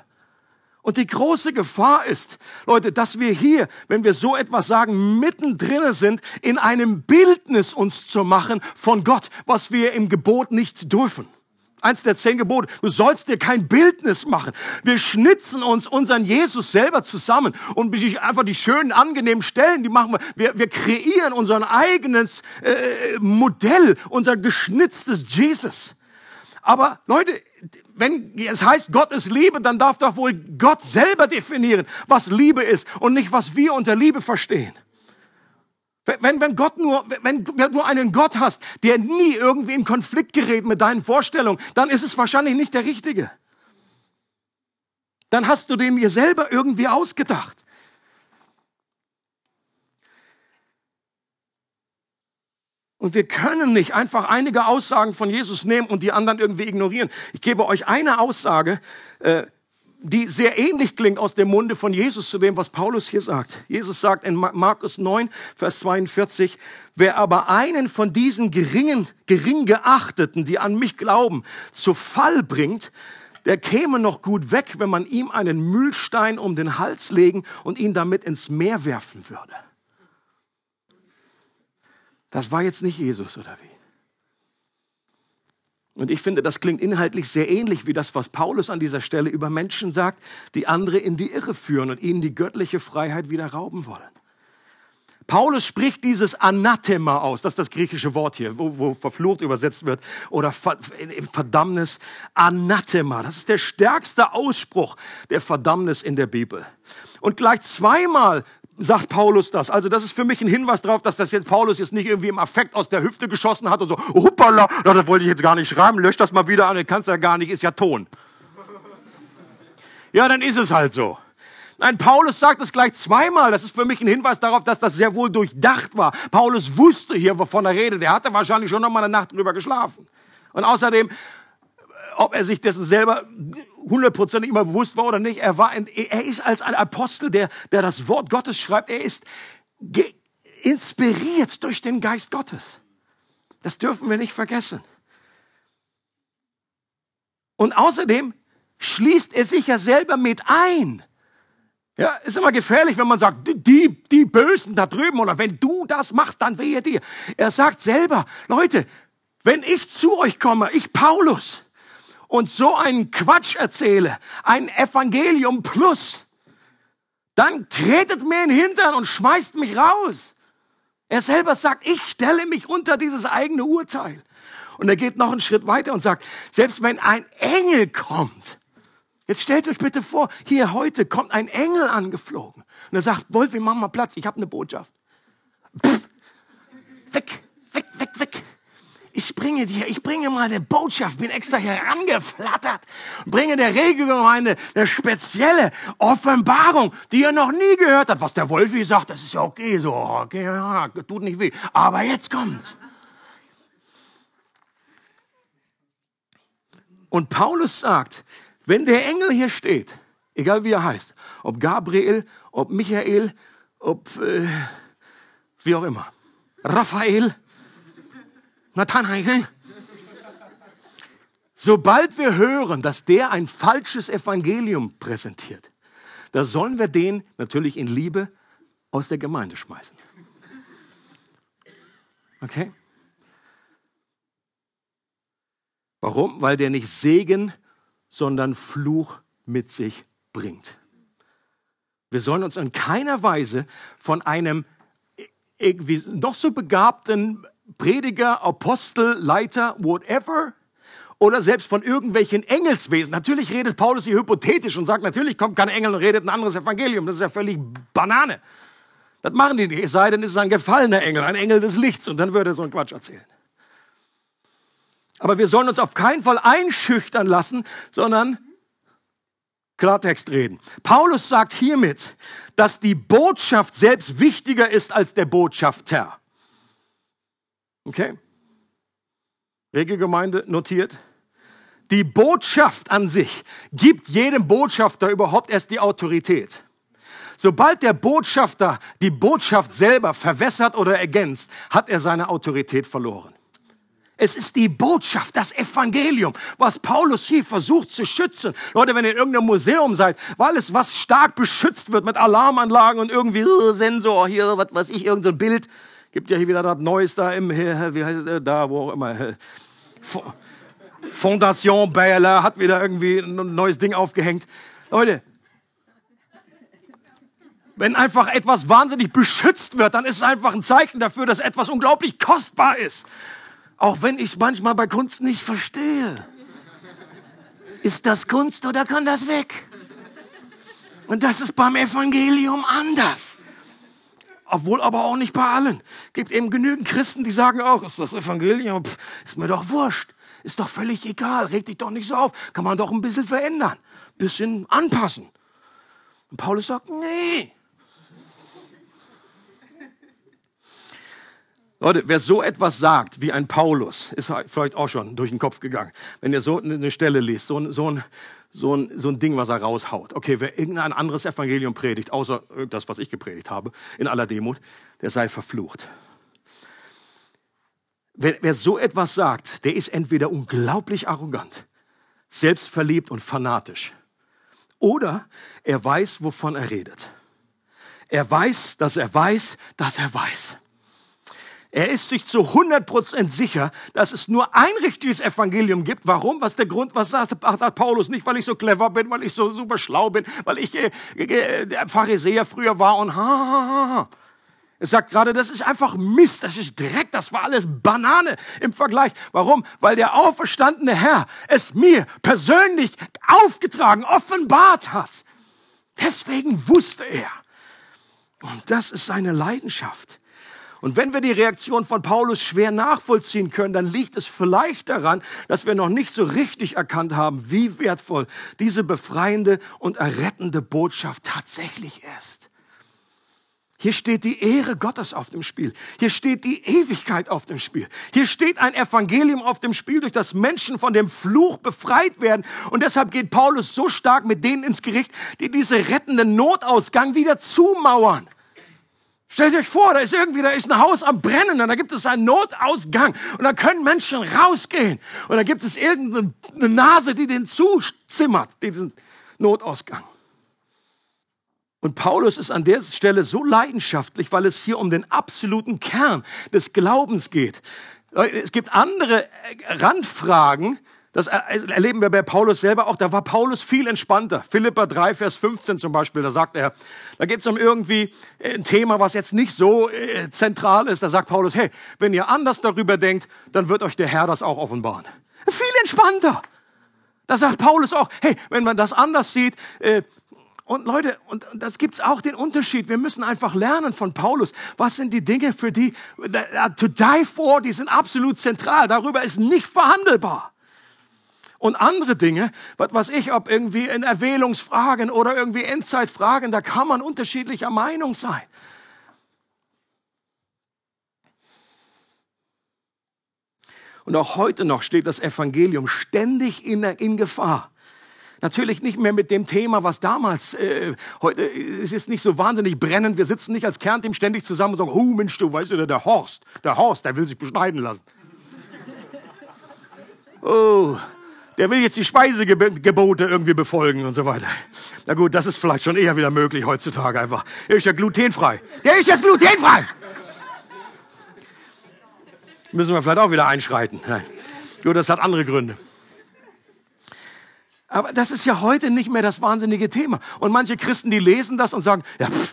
Und die große Gefahr ist, Leute, dass wir hier, wenn wir so etwas sagen, mittendrin sind, in einem Bildnis uns zu machen von Gott, was wir im Gebot nicht dürfen. Eins der zehn Gebote. Du sollst dir kein Bildnis machen. Wir schnitzen uns unseren Jesus selber zusammen und einfach die schönen, angenehmen Stellen, die machen wir. Wir, wir kreieren unser eigenes äh, Modell, unser geschnitztes Jesus. Aber Leute, wenn es heißt, Gott ist Liebe, dann darf doch wohl Gott selber definieren, was Liebe ist und nicht, was wir unter Liebe verstehen. Wenn, wenn Gott nur, wenn du nur einen Gott hast, der nie irgendwie in Konflikt gerät mit deinen Vorstellungen, dann ist es wahrscheinlich nicht der Richtige. Dann hast du den mir selber irgendwie ausgedacht. Und wir können nicht einfach einige Aussagen von Jesus nehmen und die anderen irgendwie ignorieren. Ich gebe euch eine Aussage, äh, die sehr ähnlich klingt aus dem Munde von Jesus zu dem, was Paulus hier sagt. Jesus sagt in Markus 9, Vers 42, wer aber einen von diesen geringen, gering geachteten, die an mich glauben, zu Fall bringt, der käme noch gut weg, wenn man ihm einen Mühlstein um den Hals legen und ihn damit ins Meer werfen würde. Das war jetzt nicht Jesus, oder wie? Und ich finde, das klingt inhaltlich sehr ähnlich wie das, was Paulus an dieser Stelle über Menschen sagt, die andere in die Irre führen und ihnen die göttliche Freiheit wieder rauben wollen. Paulus spricht dieses Anathema aus, das ist das griechische Wort hier, wo, wo verflucht übersetzt wird, oder Verdammnis, Anathema. Das ist der stärkste Ausspruch der Verdammnis in der Bibel. Und gleich zweimal sagt Paulus das. Also das ist für mich ein Hinweis darauf, dass das jetzt Paulus jetzt nicht irgendwie im Affekt aus der Hüfte geschossen hat und so, hoppala, das wollte ich jetzt gar nicht schreiben, lösch das mal wieder an, kannst ja gar nicht, ist ja Ton. Ja, dann ist es halt so. Nein, Paulus sagt es gleich zweimal. Das ist für mich ein Hinweis darauf, dass das sehr wohl durchdacht war. Paulus wusste hier, wovon er redet. Er hatte wahrscheinlich schon noch mal eine Nacht drüber geschlafen. Und außerdem ob er sich dessen selber hundertprozentig immer bewusst war oder nicht, er, war, er ist als ein Apostel, der, der das Wort Gottes schreibt, er ist inspiriert durch den Geist Gottes. Das dürfen wir nicht vergessen. Und außerdem schließt er sich ja selber mit ein. Ja, ist immer gefährlich, wenn man sagt, die, die Bösen da drüben oder wenn du das machst, dann wehe dir. Er sagt selber, Leute, wenn ich zu euch komme, ich Paulus, und so einen Quatsch erzähle, ein Evangelium plus, dann tretet mir in den Hintern und schmeißt mich raus. Er selber sagt, ich stelle mich unter dieses eigene Urteil. Und er geht noch einen Schritt weiter und sagt, selbst wenn ein Engel kommt, jetzt stellt euch bitte vor, hier heute kommt ein Engel angeflogen. Und er sagt, Wolfi, mach mal Platz, ich habe eine Botschaft. Pff, weg, weg, weg, weg ich bringe dir, ich bringe mal eine Botschaft, bin extra hier rangeflattert, bringe der Regelgemeinde eine spezielle Offenbarung, die er noch nie gehört hat. Was der Wolfi sagt, das ist ja okay, so, okay, ja, tut nicht weh. Aber jetzt kommt's. Und Paulus sagt, wenn der Engel hier steht, egal wie er heißt, ob Gabriel, ob Michael, ob äh, wie auch immer, Raphael, Nathanael. Sobald wir hören, dass der ein falsches Evangelium präsentiert, da sollen wir den natürlich in Liebe aus der Gemeinde schmeißen. Okay? Warum? Weil der nicht Segen, sondern Fluch mit sich bringt. Wir sollen uns in keiner Weise von einem irgendwie noch so begabten Prediger, Apostel, Leiter, whatever, oder selbst von irgendwelchen Engelswesen. Natürlich redet Paulus hier hypothetisch und sagt, natürlich kommt kein Engel und redet ein anderes Evangelium. Das ist ja völlig Banane. Das machen die nicht, es sei denn, es ist ein gefallener Engel, ein Engel des Lichts und dann würde er so einen Quatsch erzählen. Aber wir sollen uns auf keinen Fall einschüchtern lassen, sondern Klartext reden. Paulus sagt hiermit, dass die Botschaft selbst wichtiger ist als der Botschafter. Okay? Regelgemeinde notiert. Die Botschaft an sich gibt jedem Botschafter überhaupt erst die Autorität. Sobald der Botschafter die Botschaft selber verwässert oder ergänzt, hat er seine Autorität verloren. Es ist die Botschaft, das Evangelium, was Paulus hier versucht zu schützen. Leute, wenn ihr in irgendeinem Museum seid, weil es was stark beschützt wird mit Alarmanlagen und irgendwie Sensor hier, was weiß ich, irgendein so Bild. Gibt ja hier wieder das Neues da im, wie heißt es, da, wo auch immer. Fondation Baylor hat wieder irgendwie ein neues Ding aufgehängt. Leute, wenn einfach etwas wahnsinnig beschützt wird, dann ist es einfach ein Zeichen dafür, dass etwas unglaublich kostbar ist. Auch wenn ich es manchmal bei Kunst nicht verstehe. Ist das Kunst oder kann das weg? Und das ist beim Evangelium anders. Obwohl aber auch nicht bei allen. Gibt eben genügend Christen, die sagen auch, ist das Evangelium, pff, ist mir doch wurscht. Ist doch völlig egal, reg dich doch nicht so auf. Kann man doch ein bisschen verändern, ein bisschen anpassen. Und Paulus sagt, nee, Leute, wer so etwas sagt wie ein Paulus, ist vielleicht auch schon durch den Kopf gegangen. Wenn ihr so eine Stelle liest, so ein, so ein, so ein, so ein Ding, was er raushaut. Okay, wer irgendein anderes Evangelium predigt, außer das, was ich gepredigt habe, in aller Demut, der sei verflucht. Wer, wer so etwas sagt, der ist entweder unglaublich arrogant, selbstverliebt und fanatisch. Oder er weiß, wovon er redet. Er weiß, dass er weiß, dass er weiß. Er ist sich zu 100% sicher, dass es nur ein richtiges Evangelium gibt. Warum? Was der Grund? Was sagt, Paulus? Nicht, weil ich so clever bin, weil ich so super schlau bin, weil ich äh, äh, der Pharisäer früher war und ha, ha, ha, ha. Er sagt gerade, das ist einfach Mist, das ist Dreck, das war alles Banane im Vergleich. Warum? Weil der auferstandene Herr es mir persönlich aufgetragen, offenbart hat. Deswegen wusste er. Und das ist seine Leidenschaft. Und wenn wir die Reaktion von Paulus schwer nachvollziehen können, dann liegt es vielleicht daran, dass wir noch nicht so richtig erkannt haben, wie wertvoll diese befreiende und errettende Botschaft tatsächlich ist. Hier steht die Ehre Gottes auf dem Spiel. Hier steht die Ewigkeit auf dem Spiel. Hier steht ein Evangelium auf dem Spiel, durch das Menschen von dem Fluch befreit werden. Und deshalb geht Paulus so stark mit denen ins Gericht, die diese rettenden Notausgang wieder zumauern. Stellt euch vor, da ist irgendwie, da ist ein Haus am Brennen und da gibt es einen Notausgang und da können Menschen rausgehen und da gibt es irgendeine Nase, die den zuzimmert, diesen Notausgang. Und Paulus ist an der Stelle so leidenschaftlich, weil es hier um den absoluten Kern des Glaubens geht. Es gibt andere Randfragen, das erleben wir bei Paulus selber auch. Da war Paulus viel entspannter. Philippa 3, Vers 15 zum Beispiel, da sagt er, da geht es um irgendwie ein Thema, was jetzt nicht so äh, zentral ist. Da sagt Paulus, hey, wenn ihr anders darüber denkt, dann wird euch der Herr das auch offenbaren. Viel entspannter. Da sagt Paulus auch, hey, wenn man das anders sieht, äh, und Leute, und das gibt's auch den Unterschied. Wir müssen einfach lernen von Paulus. Was sind die Dinge, für die, to die for, die sind absolut zentral. Darüber ist nicht verhandelbar. Und andere Dinge, was weiß ich, ob irgendwie in Erwählungsfragen oder irgendwie Endzeitfragen, da kann man unterschiedlicher Meinung sein. Und auch heute noch steht das Evangelium ständig in, in Gefahr. Natürlich nicht mehr mit dem Thema, was damals, äh, heute, es ist nicht so wahnsinnig brennend. Wir sitzen nicht als Kernteam ständig zusammen und sagen, oh Mensch, du weißt du, der Horst, der Horst, der will sich beschneiden lassen. Oh, der will jetzt die Speisegebote irgendwie befolgen und so weiter. Na gut, das ist vielleicht schon eher wieder möglich heutzutage einfach. Er ist ja glutenfrei. Der ist jetzt glutenfrei! Müssen wir vielleicht auch wieder einschreiten. Nein. Gut, das hat andere Gründe. Aber das ist ja heute nicht mehr das wahnsinnige Thema. Und manche Christen, die lesen das und sagen, ja, pff,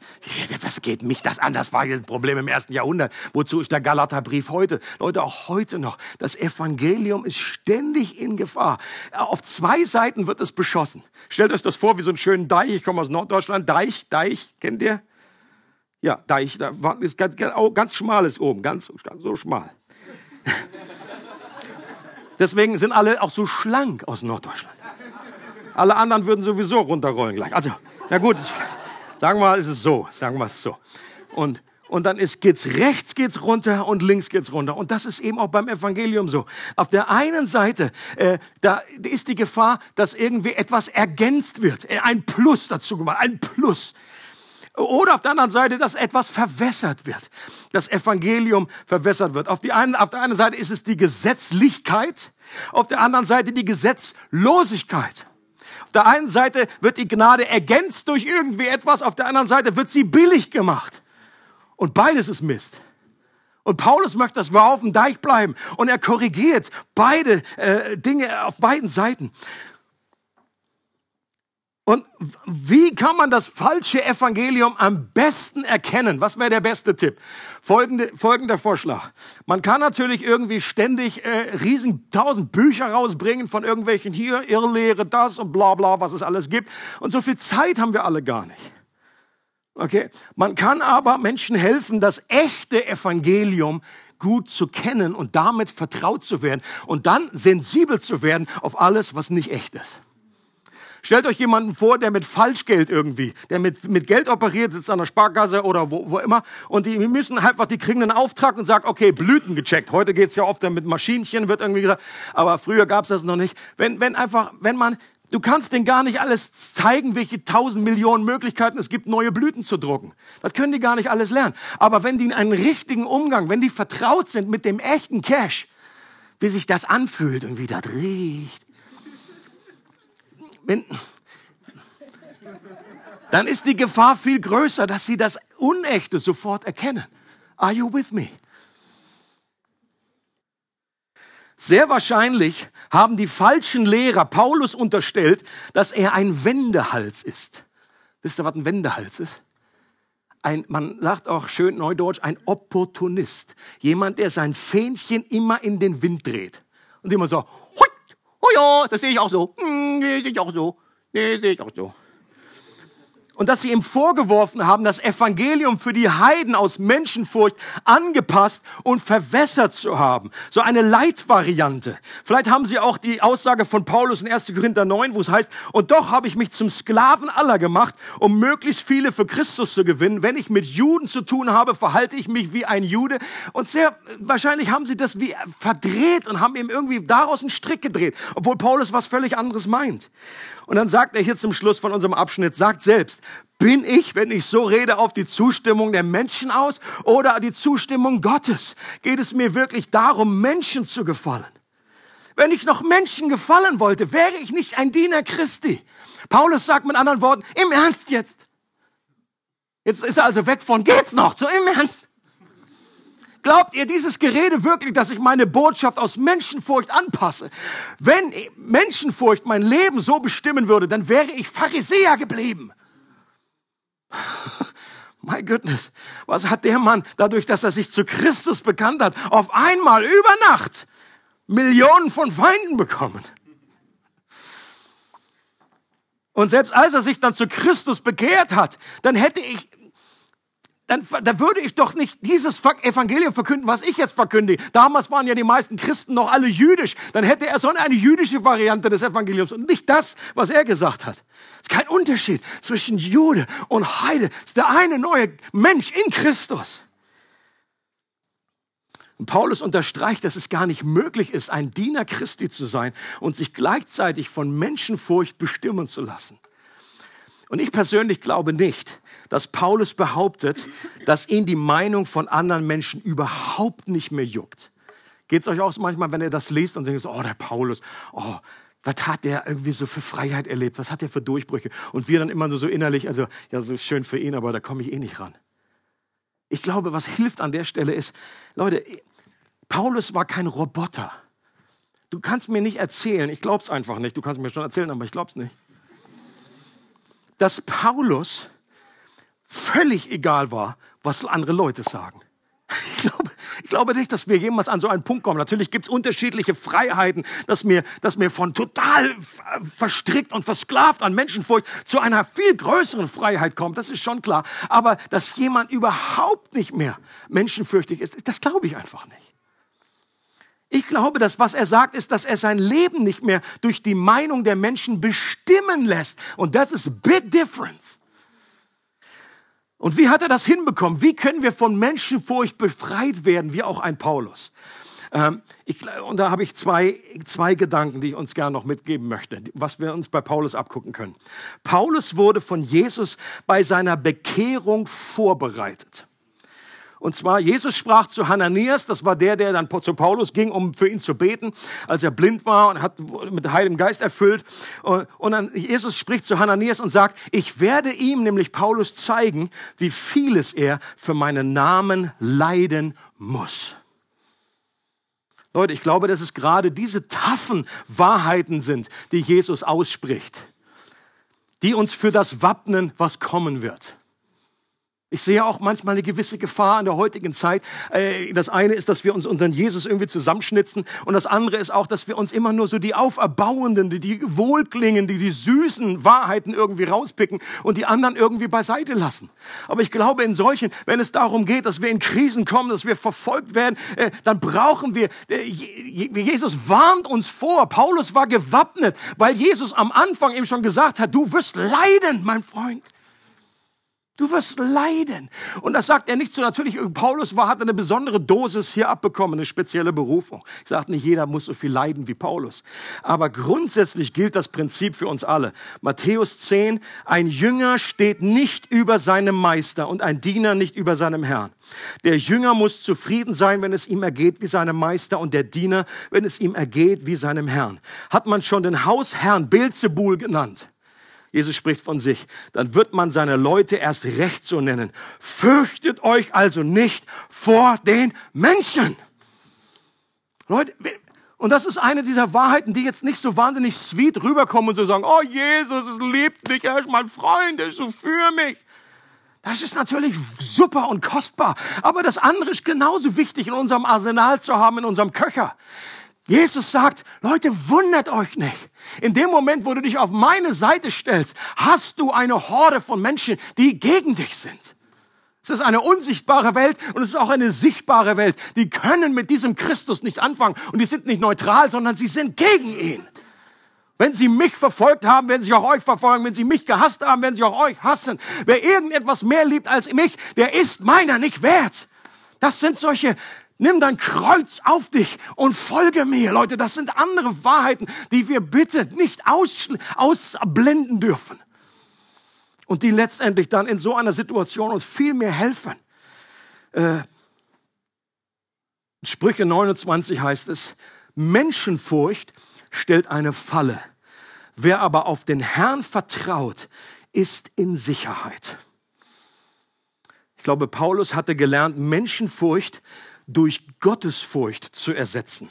was geht mich das an? Das war ein Problem im ersten Jahrhundert. Wozu ist der Galaterbrief heute? Leute, auch heute noch. Das Evangelium ist ständig in Gefahr. Auf zwei Seiten wird es beschossen. Stellt euch das vor wie so einen schönen Deich. Ich komme aus Norddeutschland. Deich, Deich, kennt ihr? Ja, Deich, da ist ganz, ganz schmales oben, ganz so schmal. Deswegen sind alle auch so schlank aus Norddeutschland. Alle anderen würden sowieso runterrollen gleich. Also, na gut, sagen wir mal, ist es so. Sagen wir es so. Und, und dann ist, geht's rechts geht's runter und links geht's runter. Und das ist eben auch beim Evangelium so. Auf der einen Seite, äh, da ist die Gefahr, dass irgendwie etwas ergänzt wird, äh, ein Plus dazu gemacht, ein Plus. Oder auf der anderen Seite, dass etwas verwässert wird, das Evangelium verwässert wird. Auf, die einen, auf der einen Seite ist es die Gesetzlichkeit, auf der anderen Seite die Gesetzlosigkeit. Auf der einen Seite wird die Gnade ergänzt durch irgendwie etwas, auf der anderen Seite wird sie billig gemacht. Und beides ist Mist. Und Paulus möchte, dass wir auf dem Deich bleiben. Und er korrigiert beide äh, Dinge auf beiden Seiten. Und wie kann man das falsche Evangelium am besten erkennen? Was wäre der beste Tipp? Folgende, folgender Vorschlag. Man kann natürlich irgendwie ständig äh, riesen tausend Bücher rausbringen von irgendwelchen hier, Irrlehre, das und bla bla, was es alles gibt. Und so viel Zeit haben wir alle gar nicht. Okay? Man kann aber Menschen helfen, das echte Evangelium gut zu kennen und damit vertraut zu werden und dann sensibel zu werden auf alles, was nicht echt ist. Stellt euch jemanden vor, der mit Falschgeld irgendwie, der mit, mit Geld operiert, sitzt an der Sparkasse oder wo, wo immer und die müssen einfach, die kriegen einen Auftrag und sagen, okay, Blüten gecheckt. Heute geht's ja oft mit Maschinchen, wird irgendwie gesagt, aber früher gab's das noch nicht. Wenn, wenn einfach, wenn man Du kannst denen gar nicht alles zeigen, welche tausend Millionen Möglichkeiten es gibt, neue Blüten zu drucken. Das können die gar nicht alles lernen. Aber wenn die einen richtigen Umgang, wenn die vertraut sind mit dem echten Cash, wie sich das anfühlt und wie das riecht, wenn, dann ist die Gefahr viel größer, dass sie das Unechte sofort erkennen. Are you with me? Sehr wahrscheinlich haben die falschen Lehrer Paulus unterstellt, dass er ein Wendehals ist. Wisst ihr, was ein Wendehals ist? Ein, man sagt auch schön neudeutsch, ein Opportunist. Jemand, der sein Fähnchen immer in den Wind dreht. Und immer so, hui, oh ja, das sehe ich auch so. Hm, sehe ich auch so. Nee, sehe ich auch so und dass sie ihm vorgeworfen haben, das Evangelium für die Heiden aus Menschenfurcht angepasst und verwässert zu haben. So eine Leitvariante. Vielleicht haben sie auch die Aussage von Paulus in 1. Korinther 9, wo es heißt, und doch habe ich mich zum Sklaven aller gemacht, um möglichst viele für Christus zu gewinnen. Wenn ich mit Juden zu tun habe, verhalte ich mich wie ein Jude. Und sehr wahrscheinlich haben sie das wie verdreht und haben ihm irgendwie daraus einen Strick gedreht, obwohl Paulus was völlig anderes meint. Und dann sagt er hier zum Schluss von unserem Abschnitt, sagt selbst, bin ich, wenn ich so rede, auf die Zustimmung der Menschen aus oder die Zustimmung Gottes? Geht es mir wirklich darum, Menschen zu gefallen? Wenn ich noch Menschen gefallen wollte, wäre ich nicht ein Diener Christi. Paulus sagt mit anderen Worten, im Ernst jetzt. Jetzt ist er also weg von, geht's noch, so im Ernst. Glaubt ihr dieses Gerede wirklich, dass ich meine Botschaft aus Menschenfurcht anpasse? Wenn Menschenfurcht mein Leben so bestimmen würde, dann wäre ich Pharisäer geblieben. My goodness, was hat der Mann dadurch, dass er sich zu Christus bekannt hat, auf einmal über Nacht Millionen von Feinden bekommen? Und selbst als er sich dann zu Christus bekehrt hat, dann hätte ich dann, dann würde ich doch nicht dieses Evangelium verkünden, was ich jetzt verkündige. Damals waren ja die meisten Christen noch alle jüdisch. Dann hätte er so eine jüdische Variante des Evangeliums und nicht das, was er gesagt hat. Es ist kein Unterschied zwischen Jude und Heide. Es ist der eine neue Mensch in Christus. Und Paulus unterstreicht, dass es gar nicht möglich ist, ein Diener Christi zu sein und sich gleichzeitig von Menschenfurcht bestimmen zu lassen. Und ich persönlich glaube nicht, dass Paulus behauptet, dass ihn die Meinung von anderen Menschen überhaupt nicht mehr juckt. Geht es euch auch so manchmal, wenn ihr das liest und denkt, so, oh, der Paulus, oh, was hat der irgendwie so für Freiheit erlebt? Was hat der für Durchbrüche? Und wir dann immer nur so innerlich, also, ja, so schön für ihn, aber da komme ich eh nicht ran. Ich glaube, was hilft an der Stelle ist, Leute, Paulus war kein Roboter. Du kannst mir nicht erzählen, ich glaub's einfach nicht. Du kannst mir schon erzählen, aber ich glaub's nicht. Dass Paulus völlig egal war, was andere Leute sagen. Ich glaube, ich glaube nicht, dass wir jemals an so einen Punkt kommen. Natürlich gibt es unterschiedliche Freiheiten, dass wir, dass wir von total verstrickt und versklavt an Menschenfurcht zu einer viel größeren Freiheit kommen. Das ist schon klar. Aber dass jemand überhaupt nicht mehr menschenfürchtig ist, das glaube ich einfach nicht. Ich glaube, dass was er sagt, ist, dass er sein Leben nicht mehr durch die Meinung der Menschen bestimmen lässt. Und das ist big difference. Und wie hat er das hinbekommen? Wie können wir von Menschenfurcht befreit werden, wie auch ein Paulus? Ähm, ich, und da habe ich zwei, zwei Gedanken, die ich uns gerne noch mitgeben möchte, was wir uns bei Paulus abgucken können. Paulus wurde von Jesus bei seiner Bekehrung vorbereitet. Und zwar, Jesus sprach zu Hananias, das war der, der dann zu Paulus ging, um für ihn zu beten, als er blind war und hat mit Heiligem Geist erfüllt. Und dann Jesus spricht zu Hananias und sagt, ich werde ihm, nämlich Paulus, zeigen, wie vieles er für meinen Namen leiden muss. Leute, ich glaube, dass es gerade diese taffen Wahrheiten sind, die Jesus ausspricht, die uns für das wappnen, was kommen wird. Ich sehe auch manchmal eine gewisse Gefahr in der heutigen Zeit. Äh, das eine ist, dass wir uns unseren Jesus irgendwie zusammenschnitzen und das andere ist auch, dass wir uns immer nur so die auferbauenden, die, die wohlklingenden, die, die süßen Wahrheiten irgendwie rauspicken und die anderen irgendwie beiseite lassen. Aber ich glaube, in solchen, wenn es darum geht, dass wir in Krisen kommen, dass wir verfolgt werden, äh, dann brauchen wir, äh, Jesus warnt uns vor. Paulus war gewappnet, weil Jesus am Anfang ihm schon gesagt hat, du wirst leiden, mein Freund. Du wirst leiden. Und das sagt er nicht so. Natürlich, Paulus war, hat eine besondere Dosis hier abbekommen, eine spezielle Berufung. Ich sage nicht, jeder muss so viel leiden wie Paulus. Aber grundsätzlich gilt das Prinzip für uns alle. Matthäus 10, ein Jünger steht nicht über seinem Meister und ein Diener nicht über seinem Herrn. Der Jünger muss zufrieden sein, wenn es ihm ergeht wie seinem Meister und der Diener, wenn es ihm ergeht wie seinem Herrn. Hat man schon den Hausherrn Beelzebul genannt? Jesus spricht von sich, dann wird man seine Leute erst recht so nennen. Fürchtet euch also nicht vor den Menschen. Leute, und das ist eine dieser Wahrheiten, die jetzt nicht so wahnsinnig sweet rüberkommen und so sagen, oh Jesus, es liebt mich, er ist mein Freund, er ist so für mich. Das ist natürlich super und kostbar, aber das andere ist genauso wichtig in unserem Arsenal zu haben, in unserem Köcher. Jesus sagt, Leute, wundert euch nicht. In dem Moment, wo du dich auf meine Seite stellst, hast du eine Horde von Menschen, die gegen dich sind. Es ist eine unsichtbare Welt und es ist auch eine sichtbare Welt. Die können mit diesem Christus nicht anfangen und die sind nicht neutral, sondern sie sind gegen ihn. Wenn sie mich verfolgt haben, werden sie auch euch verfolgen. Wenn sie mich gehasst haben, werden sie auch euch hassen. Wer irgendetwas mehr liebt als mich, der ist meiner nicht wert. Das sind solche Nimm dein Kreuz auf dich und folge mir, Leute. Das sind andere Wahrheiten, die wir bitte nicht aus, ausblenden dürfen. Und die letztendlich dann in so einer Situation uns viel mehr helfen. Äh, Sprüche 29 heißt es, Menschenfurcht stellt eine Falle. Wer aber auf den Herrn vertraut, ist in Sicherheit. Ich glaube, Paulus hatte gelernt, Menschenfurcht durch Gottesfurcht zu ersetzen.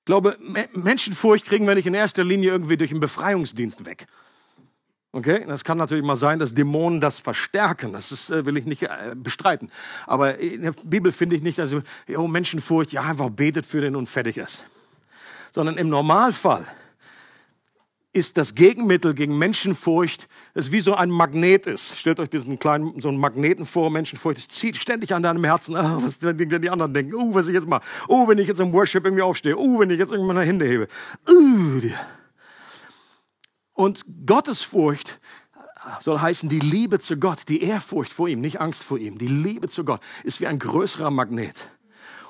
Ich glaube, Menschenfurcht kriegen wir nicht in erster Linie irgendwie durch einen Befreiungsdienst weg. Okay, das kann natürlich mal sein, dass Dämonen das verstärken. Das ist, äh, will ich nicht äh, bestreiten. Aber in der Bibel finde ich nicht, dass oh, Menschenfurcht, ja, einfach betet für den und fertig ist. Sondern im Normalfall ist das Gegenmittel gegen Menschenfurcht, das wie so ein Magnet ist. Stellt euch diesen kleinen, so einen Magneten vor, Menschenfurcht, es zieht ständig an deinem Herzen, ah, was werden die anderen denken, oh, was ich jetzt mal, oh, wenn ich jetzt im Worship irgendwie aufstehe, oh, wenn ich jetzt irgendwie meine Hände hebe. Und Gottesfurcht soll heißen, die Liebe zu Gott, die Ehrfurcht vor ihm, nicht Angst vor ihm, die Liebe zu Gott ist wie ein größerer Magnet.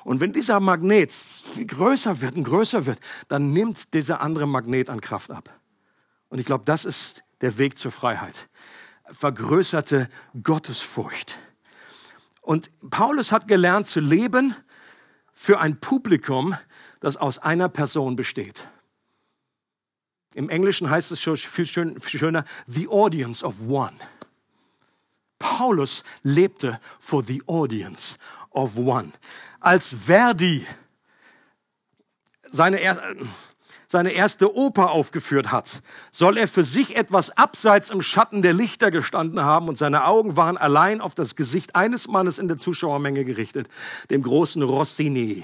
Und wenn dieser Magnet größer wird und größer wird, dann nimmt dieser andere Magnet an Kraft ab. Und ich glaube, das ist der Weg zur Freiheit. Vergrößerte Gottesfurcht. Und Paulus hat gelernt zu leben für ein Publikum, das aus einer Person besteht. Im Englischen heißt es schon viel, schöner, the audience of one. Paulus lebte for the audience of one. Als Verdi seine erste, seine erste Oper aufgeführt hat, soll er für sich etwas abseits im Schatten der Lichter gestanden haben und seine Augen waren allein auf das Gesicht eines Mannes in der Zuschauermenge gerichtet, dem großen Rossini.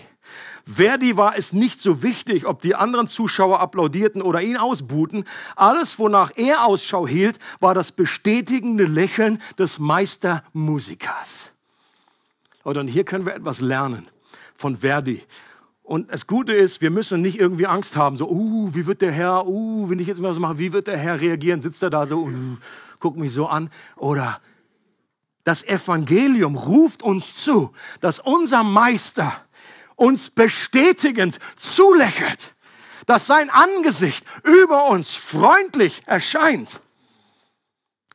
Verdi war es nicht so wichtig, ob die anderen Zuschauer applaudierten oder ihn ausbuhten. Alles, wonach er Ausschau hielt, war das bestätigende Lächeln des Meistermusikers. Und hier können wir etwas lernen von Verdi Und das Gute ist, wir müssen nicht irgendwie Angst haben, so, uh, wie wird der Herr, uh, wenn ich jetzt was mache, wie wird der Herr reagieren? Sitzt er da so, uh, guckt mich so an? Oder das Evangelium ruft uns zu, dass unser Meister uns bestätigend zulächelt, dass sein Angesicht über uns freundlich erscheint.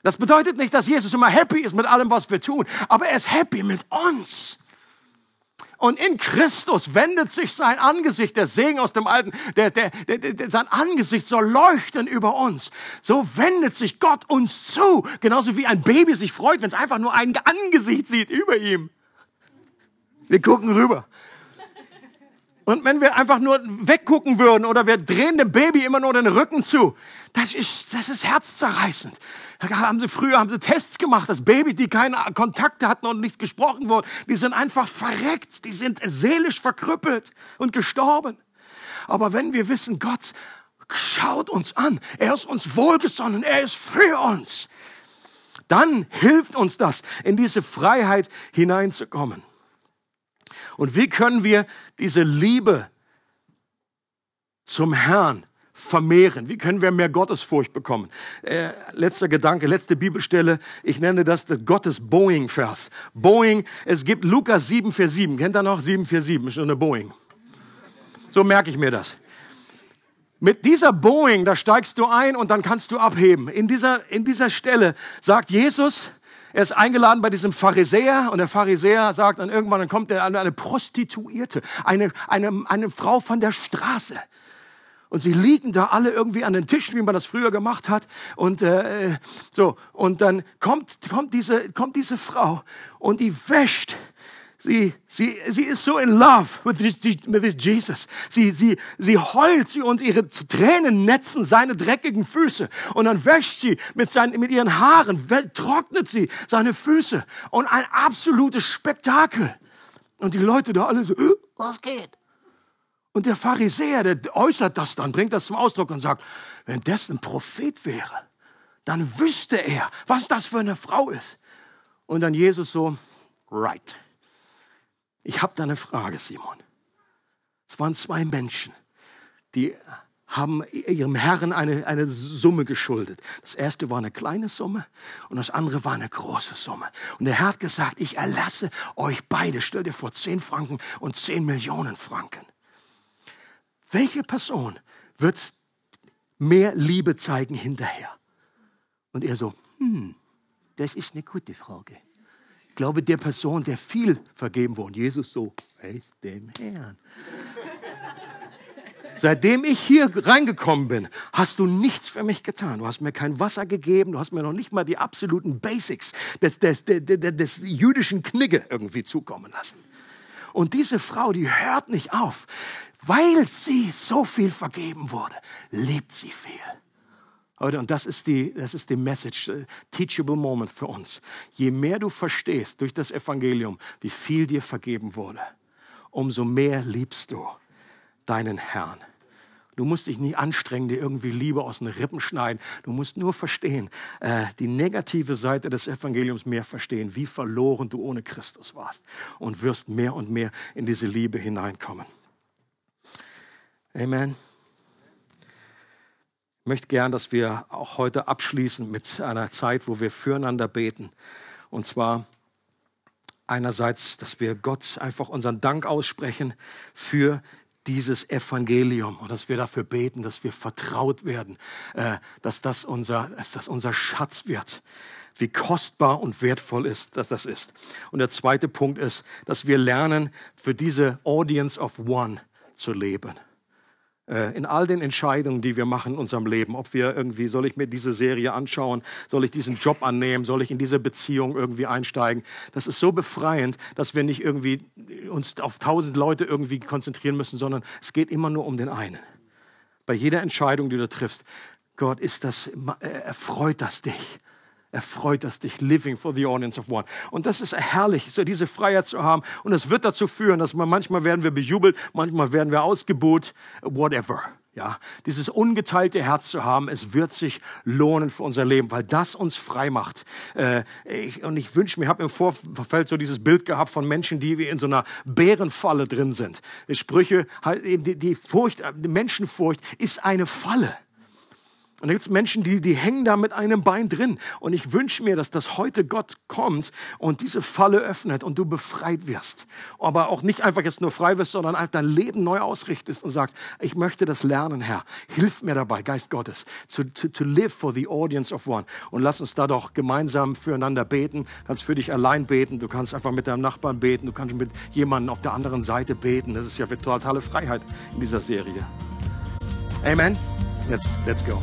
Das bedeutet nicht, dass Jesus immer happy ist mit allem, was wir tun, aber er ist happy mit uns. Und in Christus wendet sich sein Angesicht, der Segen aus dem Alten, der, der, der, der, sein Angesicht soll leuchten über uns. So wendet sich Gott uns zu. Genauso wie ein Baby sich freut, wenn es einfach nur ein Angesicht sieht über ihm. Wir gucken rüber. Und wenn wir einfach nur weggucken würden oder wir drehen dem Baby immer nur den Rücken zu, das ist, das ist herzzerreißend. Da haben sie früher haben sie Tests gemacht, dass Babys, die keine Kontakte hatten und nicht gesprochen wurden, die sind einfach verreckt, die sind seelisch verkrüppelt und gestorben. Aber wenn wir wissen, Gott schaut uns an, er ist uns wohlgesonnen, er ist für uns, dann hilft uns das, in diese Freiheit hineinzukommen. Und wie können wir diese Liebe zum Herrn vermehren? Wie können wir mehr Gottesfurcht bekommen? Äh, letzter Gedanke, letzte Bibelstelle. Ich nenne das der Gottes Boeing-Vers. Boeing, es gibt Lukas 7, Vers 7. Kennt ihr noch? 7, Vers 7 ist schon eine Boeing. So merke ich mir das. Mit dieser Boeing, da steigst du ein und dann kannst du abheben. In dieser, in dieser Stelle sagt Jesus, er ist eingeladen bei diesem Pharisäer und der Pharisäer sagt dann irgendwann, dann kommt er eine Prostituierte, eine, eine, eine Frau von der Straße. Und sie liegen da alle irgendwie an den Tischen, wie man das früher gemacht hat. Und äh, so und dann kommt kommt diese kommt diese Frau und die wäscht Sie, sie, sie ist so in love with this, with this Jesus. Sie, sie, sie heult sie und ihre Tränen netzen seine dreckigen Füße. Und dann wäscht sie mit, seinen, mit ihren Haaren, trocknet sie seine Füße. Und ein absolutes Spektakel. Und die Leute da alle so, was geht? Und der Pharisäer, der äußert das dann, bringt das zum Ausdruck und sagt, wenn das ein Prophet wäre, dann wüsste er, was das für eine Frau ist. Und dann Jesus so, right. Ich habe da eine Frage, Simon. Es waren zwei Menschen, die haben ihrem Herrn eine, eine Summe geschuldet. Das erste war eine kleine Summe und das andere war eine große Summe. Und der Herr hat gesagt, ich erlasse euch beide, stell dir vor, zehn Franken und zehn Millionen Franken. Welche Person wird mehr Liebe zeigen hinterher? Und er so, hm, das ist eine gute Frage. Ich glaube, der Person, der viel vergeben wurde. Jesus so, weiß dem Herrn. Seitdem ich hier reingekommen bin, hast du nichts für mich getan. Du hast mir kein Wasser gegeben, du hast mir noch nicht mal die absoluten Basics des, des, des, des, jüdischen Knigge irgendwie zukommen lassen. Und diese Frau, die hört nicht auf. Weil sie so viel vergeben wurde, liebt sie viel. Und das ist die, das ist die Message, äh, teachable moment für uns. Je mehr du verstehst durch das Evangelium, wie viel dir vergeben wurde, umso mehr liebst du deinen Herrn. Du musst dich nicht anstrengen, dir irgendwie Liebe aus den Rippen schneiden. Du musst nur verstehen, äh, die negative Seite des Evangeliums mehr verstehen, wie verloren du ohne Christus warst und wirst mehr und mehr in diese Liebe hineinkommen. Amen. Ich möchte gern, dass wir auch heute abschließen mit einer Zeit, wo wir füreinander beten. Und zwar einerseits, dass wir Gott einfach unseren Dank aussprechen für dieses Evangelium und dass wir dafür beten, dass wir vertraut werden, äh, dass das unser, dass das unser Schatz wird. Wie kostbar und wertvoll ist, dass das ist. Und der zweite Punkt ist, dass wir lernen, für diese Audience of One zu leben. Äh, in all den Entscheidungen, die wir machen in unserem Leben, ob wir irgendwie, soll ich mir diese Serie anschauen, soll ich diesen Job annehmen, soll ich in diese Beziehung irgendwie einsteigen. Das ist so befreiend, dass wir nicht irgendwie uns auf tausend Leute irgendwie konzentrieren müssen, sondern es geht immer nur um den einen. Bei jeder Entscheidung, die du triffst, Gott, ist das, äh, erfreut das dich? Erfreut es dich, living for the audience of one. Und das ist herrlich, so diese Freiheit zu haben. Und es wird dazu führen, dass man manchmal werden wir bejubelt, manchmal werden wir ausgebuht, whatever. Ja, dieses ungeteilte Herz zu haben, es wird sich lohnen für unser Leben, weil das uns frei macht. Äh, ich, und ich wünsche mir, ich habe im Vorfeld so dieses Bild gehabt von Menschen, die wie in so einer Bärenfalle drin sind. Die Sprüche, halt die, die Furcht, die Menschenfurcht ist eine Falle. Und da gibt es Menschen, die, die hängen da mit einem Bein drin. Und ich wünsche mir, dass das heute Gott kommt und diese Falle öffnet und du befreit wirst. Aber auch nicht einfach jetzt nur frei wirst, sondern dein Leben neu ausrichtest und sagst, ich möchte das lernen, Herr. Hilf mir dabei, Geist Gottes, to, to, to live for the audience of one. Und lass uns da doch gemeinsam füreinander beten. Du kannst für dich allein beten, du kannst einfach mit deinem Nachbarn beten, du kannst mit jemandem auf der anderen Seite beten. Das ist ja für totale Freiheit in dieser Serie. Amen. Let's, let's go.